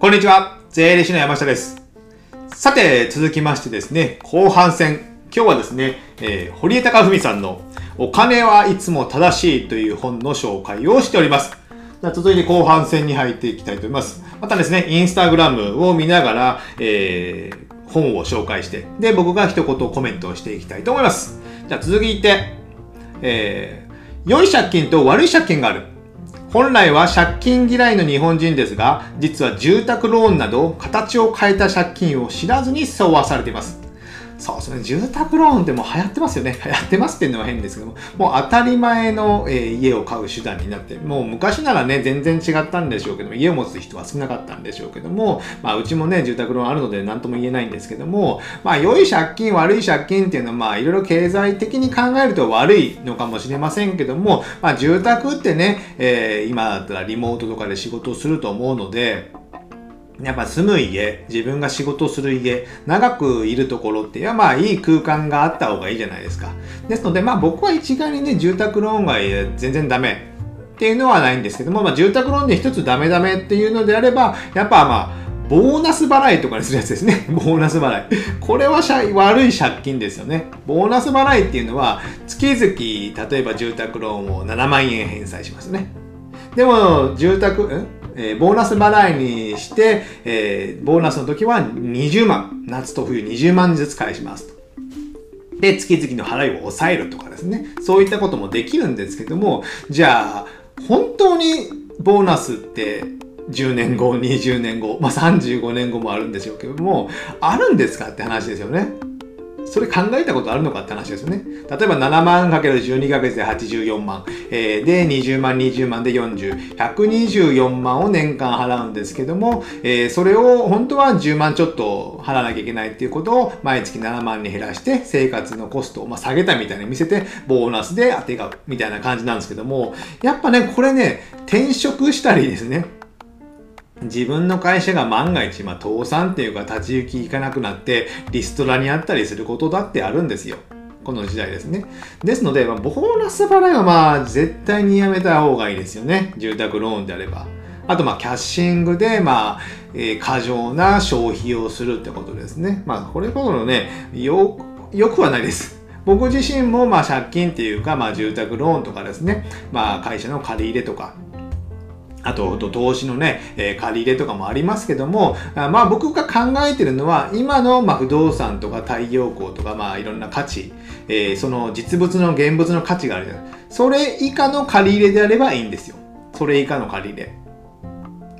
こんにちは。税理士の山下です。さて、続きましてですね、後半戦。今日はですね、えー堀江貴文さんのお金はいつも正しいという本の紹介をしております。続いて後半戦に入っていきたいと思います。またですね、インスタグラムを見ながら、えー本を紹介して、で、僕が一言コメントをしていきたいと思います。じゃあ続いて、えー良い借金と悪い借金がある。本来は借金嫌いの日本人ですが、実は住宅ローンなど形を変えた借金を知らずに相和されています。そうですね。住宅ローンってもう流行ってますよね。流行ってますっていうのは変ですけども、もう当たり前の、えー家を買う手段になって、もう昔ならね、全然違ったんでしょうけども、家を持つ人は少なかったんでしょうけども、まあ、うちもね、住宅ローンあるので何とも言えないんですけども、まあ、良い借金、悪い借金っていうのは、まあ、いろいろ経済的に考えると悪いのかもしれませんけども、まあ、住宅ってね、えー今だったらリモートとかで仕事をすると思うので、やっぱ住む家、自分が仕事する家、長くいるところっていうのはまあいい空間があった方がいいじゃないですか。ですのでまあ僕は一概にね、住宅ローンが全然ダメっていうのはないんですけども、まあ住宅ローンで一つダメダメっていうのであれば、やっぱまあ、ボーナス払いとかにするやつですね。ボーナス払い。これは悪い借金ですよね。ボーナス払いっていうのは、月々、例えば住宅ローンを7万円返済しますね。でも、住宅、ん？えーボーナス払いにして、えーボーナスの時は20万。夏と冬20万ずつ返しますと。で、月々の払いを抑えるとかですね。そういったこともできるんですけども、じゃあ、本当にボーナスって10年後、20年後、まあ35年後もあるんでしょうけども、あるんですかって話ですよね。それ考えたことあるのかって話ですよね。例えば7万かける12ヶ月で84万、えーで20万20万で40、124万を年間払うんですけども、えーそれを本当は10万ちょっと払わなきゃいけないっていうことを毎月7万に減らして生活のコストをまあ下げたみたいに見せてボーナスで当てがうみたいな感じなんですけども、やっぱね、これね、転職したりですね、自分の会社が万が一、まあ、倒産っていうか立ち行きいかなくなってリストラにあったりすることだってあるんですよ。この時代ですね。ですので、まあ、ボーナス払いはまあ絶対にやめた方がいいですよね。住宅ローンであれば。あとまあキャッシングでまあ、えー過剰な消費をするってことですね。まあこれほどのね、よ、よくはないです。僕自身もまあ借金っていうかまあ住宅ローンとかですね、まあ会社の借り入れとか、あと、投資のね、えー借り入れとかもありますけども、あまあ僕が考えてるのは、今のまあ不動産とか太陽光とかまあいろんな価値、えーその実物の現物の価値があるじゃないそれ以下の借り入れであればいいんですよ。それ以下の借り入れ。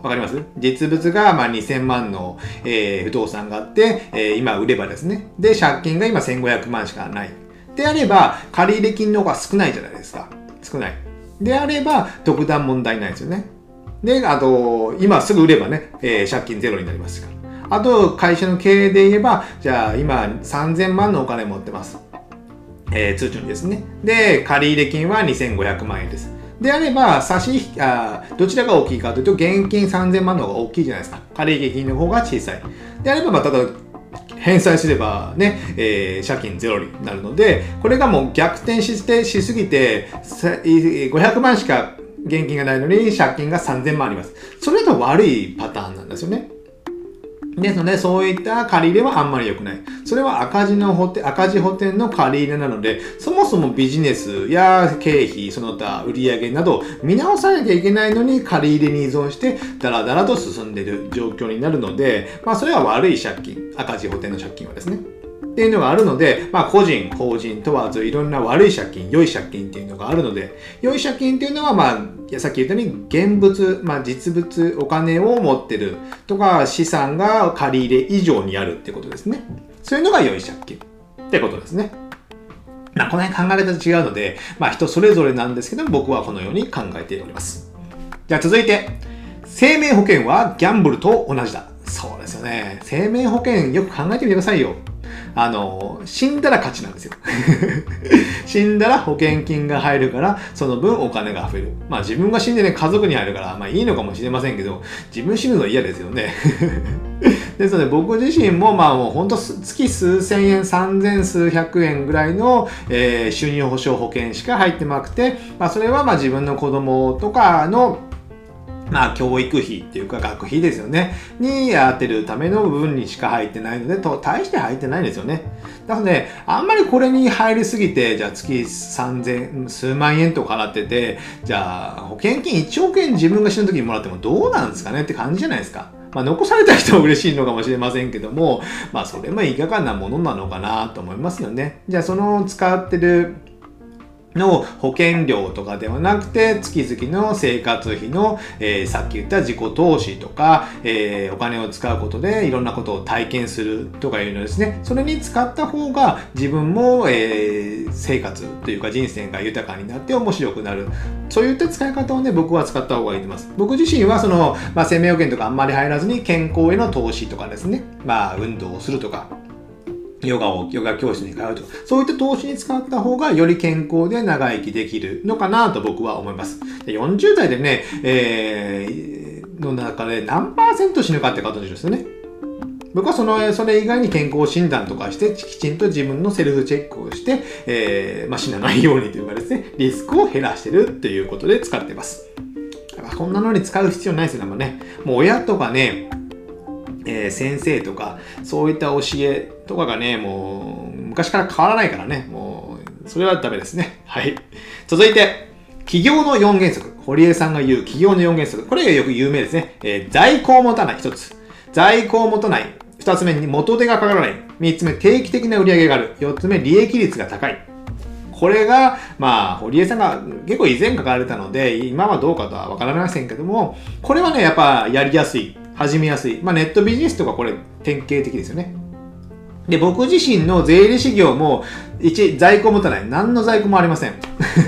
わかります？実物がまあ2000万の、えー不動産があって、えー今売ればですね。で、借金が今1500万しかない。であれば、借入金の方が少ないじゃないですか。少ない。であれば、特段問題ないですよね。で、あと、今すぐ売ればね、えー借金ゼロになりますから。あと、会社の経営で言えば、じゃあ今3000万のお金持ってます。えー通帳にですね。で、借入金は2500万円です。であれば、差し引き、あどちらが大きいかというと、現金3000万の方が大きいじゃないですか。借入金の方が小さい。であれば、まあ、ただ、返済すればね、えー借金ゼロになるので、これがもう逆転して、しすぎて、500万しか現金がないのに借金が3000万あります。それだと悪いパターンなんですよね。ですので、そういった借り入れはあんまり良くない。それは赤字の補填、赤字補填の借り入れなので、そもそもビジネスや経費、その他売上など見直さなきゃいけないのに借り入れに依存して、だらだらと進んでいる状況になるので、まあそれは悪い借金、赤字補填の借金はですね。っていうのがあるので、まあ個人、法人問わずいろんな悪い借金、良い借金っていうのがあるので、良い借金っていうのはまあ、さっき言ったように現物、まあ実物、お金を持ってるとか資産が借り入れ以上にあるってことですね。そういうのが良い借金ってことですね。まあこの辺考え方違うので、まあ人それぞれなんですけど、僕はこのように考えております。じゃあ続いて、生命保険はギャンブルと同じだ。そうですよね。生命保険よく考えてみてくださいよ。あの、死んだら勝ちなんですよ。死んだら保険金が入るから、その分お金が増える。まあ自分が死んでね、家族に入るから、まあいいのかもしれませんけど、自分死ぬの嫌ですよね。ですので僕自身もまあもうほんと月数千円、三千数百円ぐらいの、えー収入保障保険しか入ってなくて、まあそれはまあ自分の子供とかのまあ、教育費っていうか学費ですよね。にやってるための部分にしか入ってないので、と大して入ってないんですよね。なので、あんまりこれに入りすぎて、じゃあ月3000、数万円とか払ってて、じゃあ保険金1億円自分が死ぬ時にもらってもどうなんですかねって感じじゃないですか。まあ、残された人は嬉しいのかもしれませんけども、まあ、それもいかがなものなのかなと思いますよね。じゃあ、その使ってるの保険料とかではなくて、月々の生活費の、えー、さっき言った自己投資とか、えー、お金を使うことでいろんなことを体験するとかいうのですね、それに使った方が自分も、えー、生活というか人生が豊かになって面白くなる。そういった使い方をね、僕は使った方がいいと思います。僕自身はその、まあ、生命保険とかあんまり入らずに健康への投資とかですね、まあ、運動をするとか、ヨガを、ヨガ教室に通うとか、そういった投資に使った方がより健康で長生きできるのかなと僕は思います。40代でね、えー、の中で何パーセント死ぬかって方ですよね。僕はその、それ以外に健康診断とかして、きちんと自分のセルフチェックをして、えー、まあ、死なないようにというかですね、リスクを減らしてるっていうことで使ってます。こんなのに使う必要ないですよ、ね、ね。もう親とかね、えー、先生とか、そういった教えとかがね、もう、昔から変わらないからね、もう、それはダメですね。はい。続いて、企業の4原則。堀江さんが言う企業の4原則。これがよく有名ですね。えー、在庫を持たない。1つ。在庫を持たない。2つ目に元手がかからない。3つ目、定期的な売り上げがある。4つ目、利益率が高い。これが、まあ、堀江さんが結構以前書かれたので、今はどうかとはわからませんけども、これはね、やっぱやりやすい。始めやすい。まあ、ネットビジネスとかこれ典型的ですよね。で、僕自身の税理士業も、一、在庫持たない。何の在庫もありません。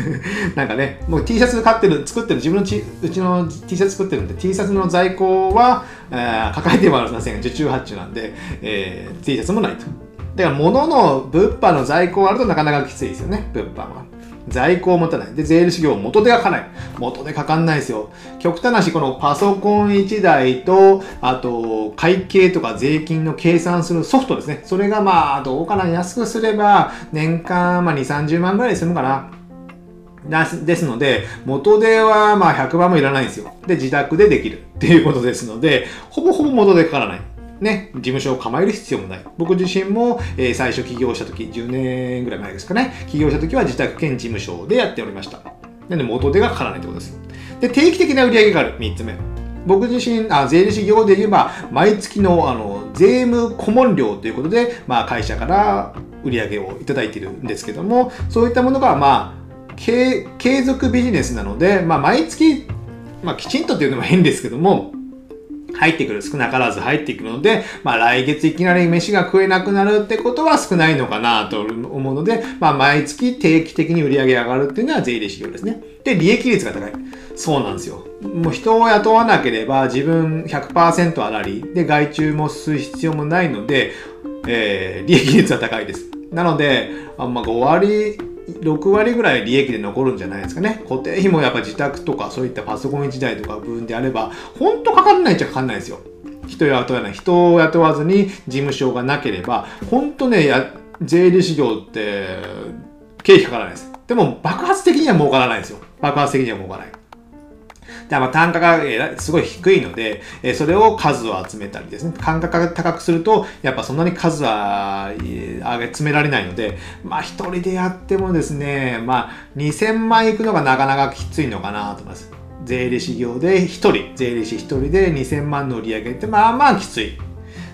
なんかね、もう T シャツ買ってる、作ってる、自分のちうちの T シャツ作ってるんで、T シャツの在庫は、えー、抱えてはありません受注発注なんで、えー、T シャツもないと。だから、物の物販の在庫があるとなかなかきついですよね、物販は。在庫を持たない。で、税理士業元手がかない。元手かかんないですよ。極端な話、このパソコン1台と、あと、会計とか税金の計算するソフトですね。それがまあ、どうかな。安くすれば、年間、まあ、2、30万ぐらいするのかな。ですので、元手はまあ100万もいらないんですよ。で、自宅でできるっていうことですので、ほぼほぼ元手かからない。ね、事務所を構える必要もない。僕自身も、えー、最初起業した時、10年ぐらい前ですかね、起業した時は自宅兼事務所でやっておりました。なので元手がかからないってことです。で、定期的な売り上げがある。3つ目。僕自身、あ税理士業で言えば、毎月のあの税務顧問料ということで、まあ、会社から売り上げをいただいているんですけども、そういったものが、まあ、継続ビジネスなので、まあ、毎月、まあ、きちんとっていうのも変ですけども、入ってくる、少なからず入ってくるので、まあ来月いきなり飯が食えなくなるってことは少ないのかなと思うので、まあ毎月定期的に売り上げ上がるっていうのは税理士業ですね。で、利益率が高い。そうなんですよ。もう人を雇わなければ自分100%上がり、で、外注もする必要もないので、えー、利益率は高いです。なので、あんま5割6割ぐらい利益で残るんじゃないですかね。固定費もやっぱ自宅とかそういったパソコン1台とか分であれば、ほんとかかんないっちゃかかんないですよ。人雇わない。人を雇わずに事務所がなければ、ほんとね、や税理士業って経費かからないです。でも爆発的には儲からないですよ。爆発的には儲からない。でまあ単価がすごい低いので、えそれを数を集めたりですね。単価が高くすると、やっぱそんなに数は上げ詰められないので、まあ一人でやってもですね、まあ2000万いくのがなかなかきついのかなと思います。税理士業で1人、税理士1人で2000万の売り上げってまあまあきつい。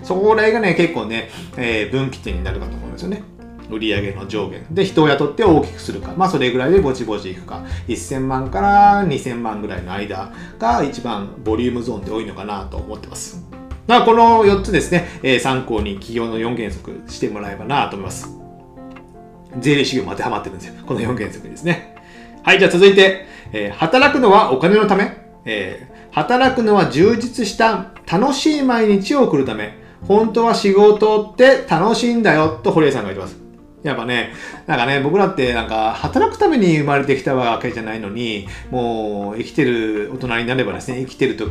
そこらがね、結構ね、えー、分岐点になるかと思うんですよね。売上の上限。で人を雇って大きくするか。まあそれぐらいでぼちぼちいくか。1000万から2000万ぐらいの間が一番ボリュームゾーンで多いのかなと思ってます。まあこの4つですね、えー、参考に企業の4原則してもらえばなと思います。税理士業も当てはまってるんですよ。この4原則ですね。はいじゃあ続いて、えー、働くのはお金のため、えー、働くのは充実した楽しい毎日を送るため。本当は仕事って楽しいんだよと堀江さんが言ってます。やっぱね、なんかね、僕らってなんか働くために生まれてきたわけじゃないのに、もう生きてる大人になればですね、生きてるとう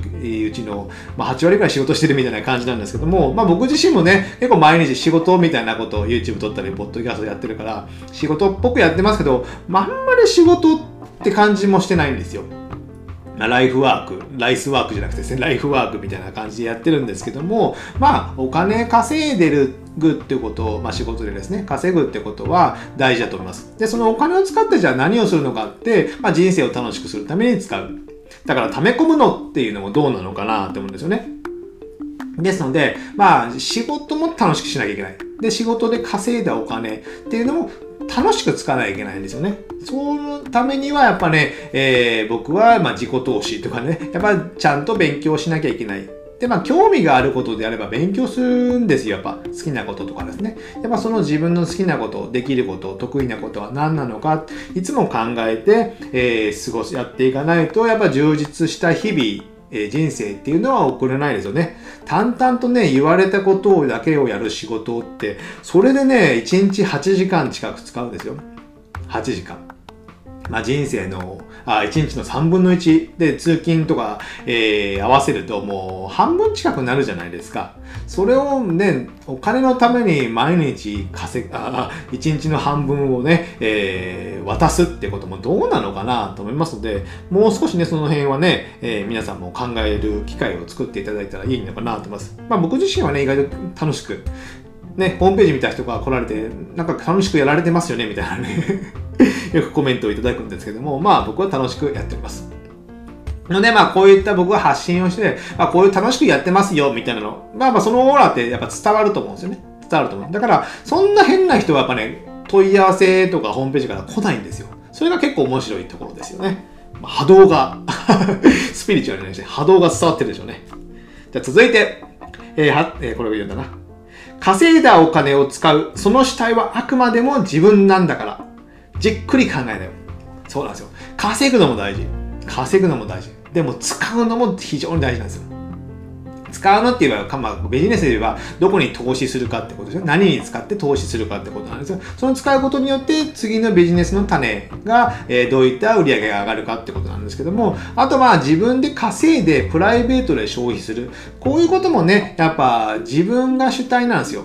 ちの、まあ、8割ぐらい仕事してるみたいな感じなんですけども、まあ僕自身もね、結構毎日仕事みたいなことを YouTube 撮ったり、ポッドキャストやってるから、仕事っぽくやってますけど、ま、あんまり仕事って感じもしてないんですよ。ライフワーク、ライスワークじゃなくてですね、ライフワークみたいな感じでやってるんですけども、まあ、お金稼いでるぐってことを、まあ、仕事でですね、稼ぐってことは大事だと思います。で、そのお金を使ってじゃあ何をするのかって、まあ、人生を楽しくするために使う。だから、溜め込むのっていうのもどうなのかなって思うんですよね。ですので、まあ、仕事も楽しくしなきゃいけない。で、仕事で稼いだお金っていうのも楽しく使わなきゃいけないんですよね。そのためにはやっぱね、えー、僕はま自己投資とかね、やっぱちゃんと勉強しなきゃいけない。で、まあ、興味があることであれば勉強するんですよ。やっぱ好きなこととかですね。やっぱその自分の好きなこと、できること、得意なことは何なのか、いつも考えて、えー、過ごし、やっていかないと、やっぱ充実した日々、え人生っていうのは送れないですよね。淡々とね、言われたことだけをやる仕事って、それでね、1日8時間近く使うんですよ。8時間。まあ、人生のあ1日の3分の1で通勤とか、えー、合わせるともう半分近くなるじゃないですか。それをね、お金のために毎日稼あ1日の半分をね、えー、渡すってこともどうなのかなと思いますので、もう少しね、その辺はね、えー、皆さんも考える機会を作っていただいたらいいのかなと思います。まあ僕自身はね、意外と楽しく、ね、ホームページ見た人が来られて、なんか楽しくやられてますよね、みたいなねよくコメントをいただくんですけども、まあ僕は楽しくやっております。ので、まあこういった僕は発信をして、まあこういう楽しくやってますよ、みたいなの。まあまあそのオーラってやっぱ伝わると思うんですよね。伝わると思う。だから、そんな変な人はやっぱね、問い合わせとかホームページから来ないんですよ。それが結構面白いところですよね。まあ、波動が スピリチュアルにして波動が伝わってるでしょうね。じゃあ続いて、えー、は、えー、これを言うんだな。稼いだお金を使う、その主体はあくまでも自分なんだから、じっくり考えなよ。そうなんですよ。稼ぐのも大事。稼ぐのも大事。でも使うのも非常に大事なんですよ。使うのって言えば、まあ、ビジネスで言えば、どこに投資するかってことですよ。何に使って投資するかってことなんですよ。その使うことによって、次のビジネスの種が、えー、どういった売り上げが上がるかってことなんですけども、あとは自分で稼いでプライベートで消費する。こういうこともね、やっぱ自分が主体なんですよ。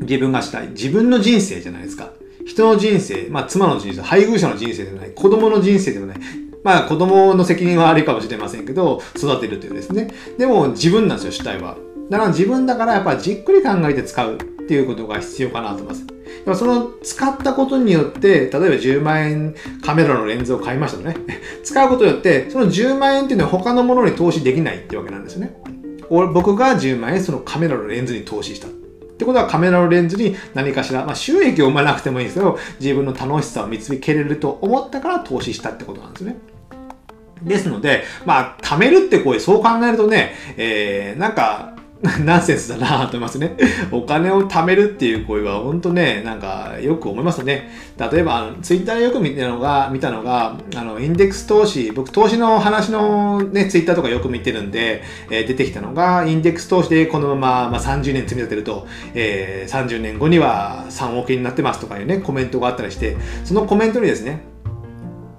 自分が主体。自分の人生じゃないですか。人の人生、まあ妻の人生、配偶者の人生でもない、子供の人生でもない、まあ子供の責任はあるかもしれませんけど、育てるというですね。でも自分なんですよ、主体は。だから自分だからやっぱじっくり考えて使うっていうことが必要かなと思います。その使ったことによって、例えば10万円カメラのレンズを買いましたとね。使うことによって、その10万円っていうのは他のものに投資できないってわけなんですよね。僕が10万円そのカメラのレンズに投資した。ってことはカメラのレンズに何かしら、まあ、収益を生まなくてもいいんですけど、自分の楽しさを見つけれると思ったから投資したってことなんですね。ですので、まあ、貯めるってこう、そう考えるとね、えー、なんか、ナンセンスだなと思いますね。お金を貯めるっていう声は本当ね、なんかよく思いますね。例えば、ツイッターでよく見たのが、見たのが、あの、インデックス投資、僕投資の話のね、ツイッターとかよく見てるんで、えー、出てきたのが、インデックス投資でこのまま、まあ、30年積み立てると、えー、30年後には3億円になってますとかいうね、コメントがあったりして、そのコメントにですね、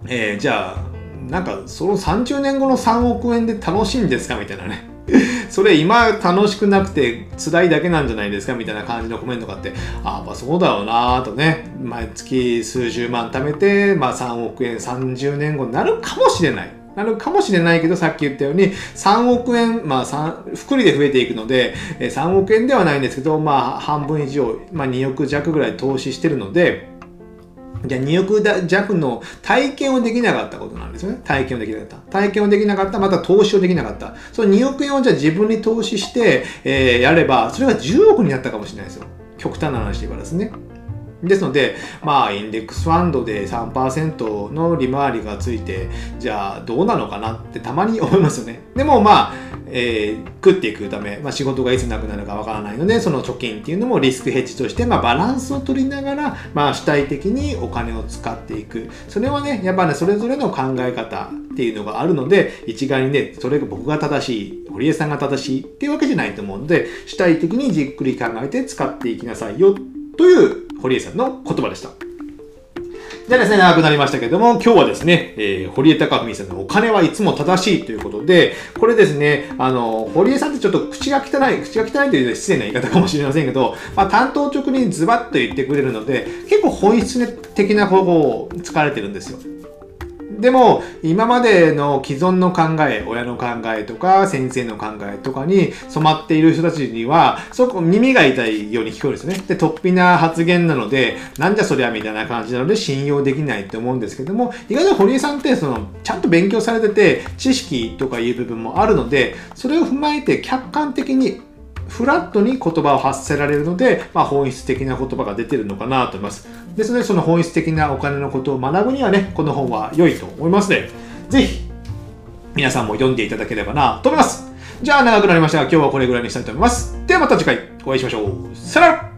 えー、じゃあ、なんかその30年後の3億円で楽しいんですか？みたいなね。それ今楽しくなくて辛いだけなんじゃないですかみたいな感じのコメントがあって、ああ、まあそうだろうなとね、毎月数十万貯めて、まあ3億円30年後になるかもしれない。なるかもしれないけど、さっき言ったように、3億円、まあ3、福利で増えていくので、3億円ではないんですけど、まあ、半分以上、まあ、2億弱ぐらい投資してるので、じゃあ2億弱の体験をできなかったことなんですよね。体験をできなかった。体験をできなかった、また投資をできなかった。その2億円をじゃあ自分に投資して、えー、やれば、それが10億になったかもしれないですよ。極端な話で言えばですね。ですので、まあ、インデックスファンドで3%の利回りがついて、じゃあどうなのかなってたまに思いますよね。でもまあ、えー、食っていくため、まあ、仕事がいつなくなるかわからないので、その貯金っていうのもリスクヘッジとして、まあ、バランスを取りながら、まあ、主体的にお金を使っていく。それはね、やっぱね、それぞれの考え方っていうのがあるので、一概にね、それが僕が正しい、堀江さんが正しいっていうわけじゃないと思うので、主体的にじっくり考えて使っていきなさいよという堀江さんの言葉でした。じゃあですね、長くなりましたけども、今日はですね、えー、堀江貴文さんのお金はいつも正しいということで、これですね、あの、堀江さんってちょっと口が汚い、口が汚いという失礼な言い方かもしれませんけど、まあ、担当直にズバッと言ってくれるので、結構本質的な方法を使われてるんですよ。でも、今までの既存の考え、親の考えとか、先生の考えとかに染まっている人たちには、そこ耳が痛いように聞こえるんですね。で、突飛な発言なので、なんじゃそりゃみたいな感じなので信用できないと思うんですけども、意外と堀江さんってその、ちゃんと勉強されてて、知識とかいう部分もあるので、それを踏まえて客観的にフラットに言葉を発せられるので、まあ、本質的な言葉が出てるのかなと思います。ですので、その本質的なお金のことを学ぶにはね、この本は良いと思いますので、ぜひ、皆さんも読んでいただければなと思います。じゃあ長くなりましたが、今日はこれぐらいにしたいと思います。ではまた次回お会いしましょう。さよなら